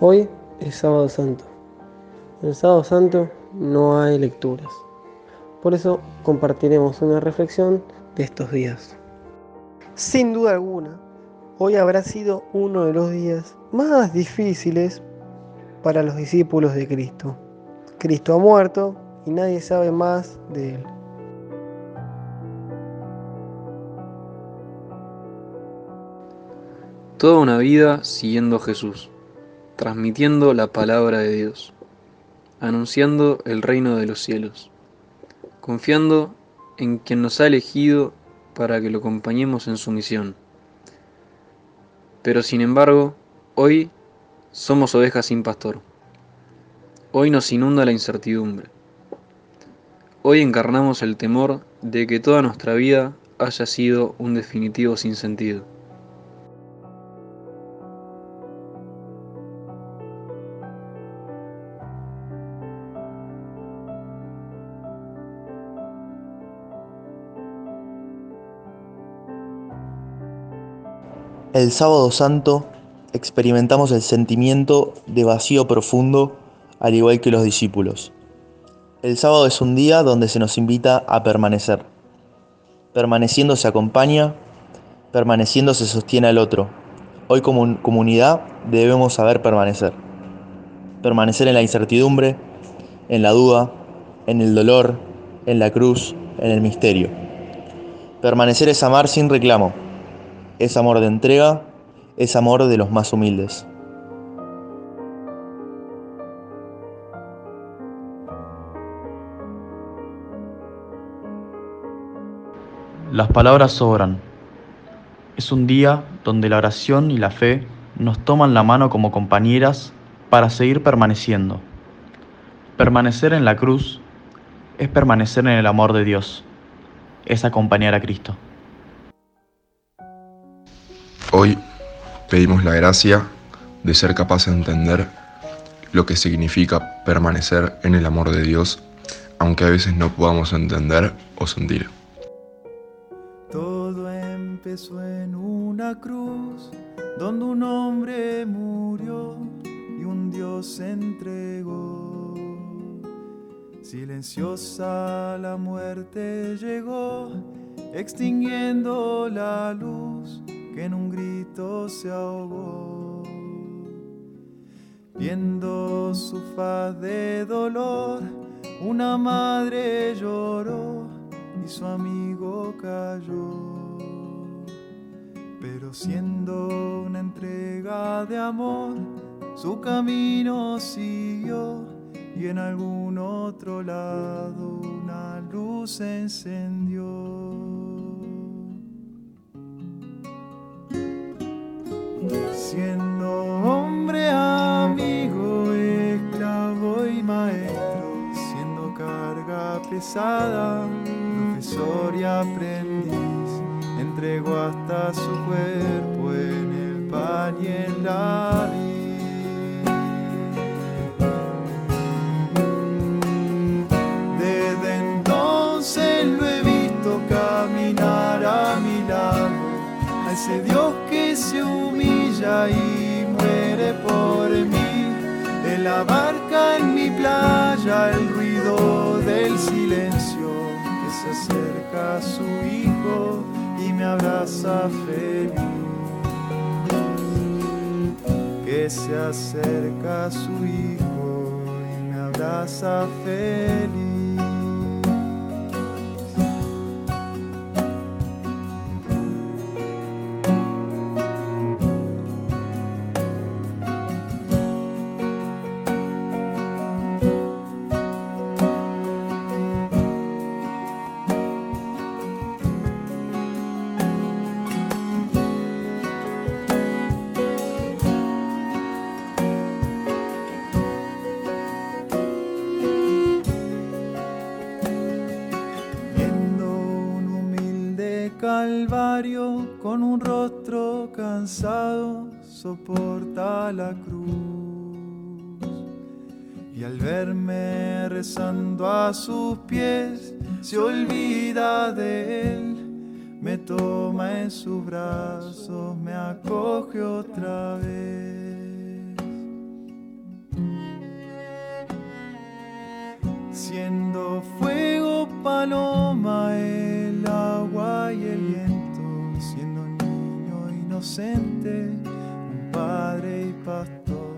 Hoy es sábado santo. En el sábado santo no hay lecturas. Por eso compartiremos una reflexión de estos días. Sin duda alguna, hoy habrá sido uno de los días más difíciles para los discípulos de Cristo. Cristo ha muerto y nadie sabe más de él. Toda una vida siguiendo a Jesús transmitiendo la palabra de Dios, anunciando el reino de los cielos, confiando en quien nos ha elegido para que lo acompañemos en su misión. Pero sin embargo, hoy somos ovejas sin pastor. Hoy nos inunda la incertidumbre. Hoy encarnamos el temor de que toda nuestra vida haya sido un definitivo sinsentido. El sábado santo experimentamos el sentimiento de vacío profundo al igual que los discípulos. El sábado es un día donde se nos invita a permanecer. Permaneciendo se acompaña, permaneciendo se sostiene al otro. Hoy como comunidad debemos saber permanecer. Permanecer en la incertidumbre, en la duda, en el dolor, en la cruz, en el misterio. Permanecer es amar sin reclamo es amor de entrega, es amor de los más humildes. Las palabras sobran. Es un día donde la oración y la fe nos toman la mano como compañeras para seguir permaneciendo. Permanecer en la cruz es permanecer en el amor de Dios, es acompañar a Cristo. Hoy pedimos la gracia de ser capaz de entender lo que significa permanecer en el amor de Dios, aunque a veces no podamos entender o sentir. Todo empezó en una cruz, donde un hombre murió y un Dios se entregó. Silenciosa la muerte llegó, extinguiendo la luz que en un grito se ahogó. Viendo su faz de dolor, una madre lloró y su amigo cayó. Pero siendo una entrega de amor, su camino siguió y en algún otro lado una luz encendió. Siendo hombre, amigo, esclavo y maestro, siendo carga pesada, profesor y aprendiz, entregó hasta su cuerpo en el pan y en la Desde entonces lo he visto caminar a mi lado, a ese Dios que y muere por mí. En la barca, en mi playa, el ruido del silencio que se acerca a su hijo y me abraza feliz. Que se acerca a su hijo y me abraza feliz. Calvario con un rostro cansado soporta la cruz. Y al verme rezando a sus pies, se olvida de él, me toma en sus brazos, me acoge otra vez. siendo fuego paloma, el agua y el viento, siendo niño inocente, un padre y pastor.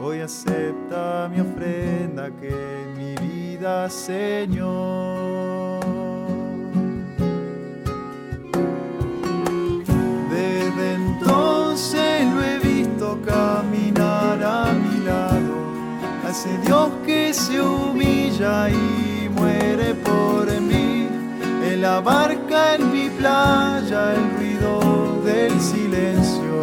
Hoy acepta mi ofrenda que mi vida, Señor. Desde entonces lo he visto caminar a mi lado, ese Dios que se humilla y la barca, en mi playa, el ruido del silencio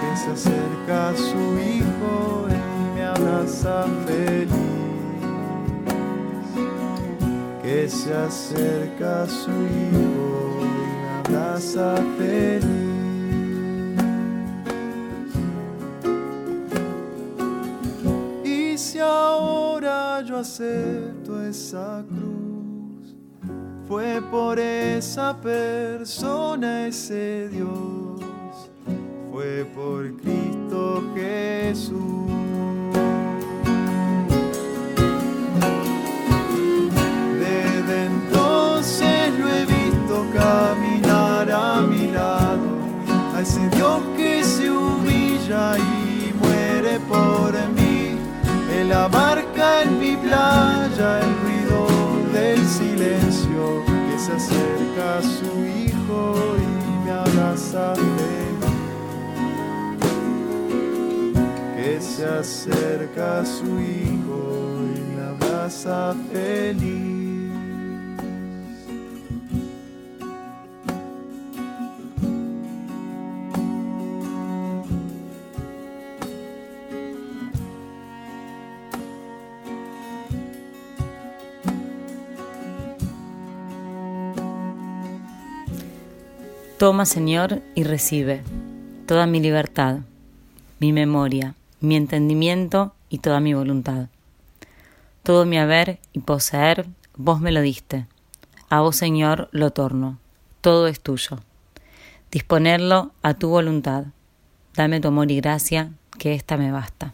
que se acerca a su hijo y me abraza feliz. Que se acerca su hijo y me abraza feliz. Y si ahora yo acepto esa cruz, fue por esa persona, ese Dios, fue por Cristo Jesús. Silencio que se acerca a su hijo y me abraza feliz. Que se acerca a su hijo y me abraza feliz. Toma, Señor, y recibe toda mi libertad, mi memoria, mi entendimiento y toda mi voluntad. Todo mi haber y poseer, vos me lo diste. A vos, Señor, lo torno. Todo es tuyo. Disponerlo a tu voluntad. Dame tu amor y gracia, que ésta me basta.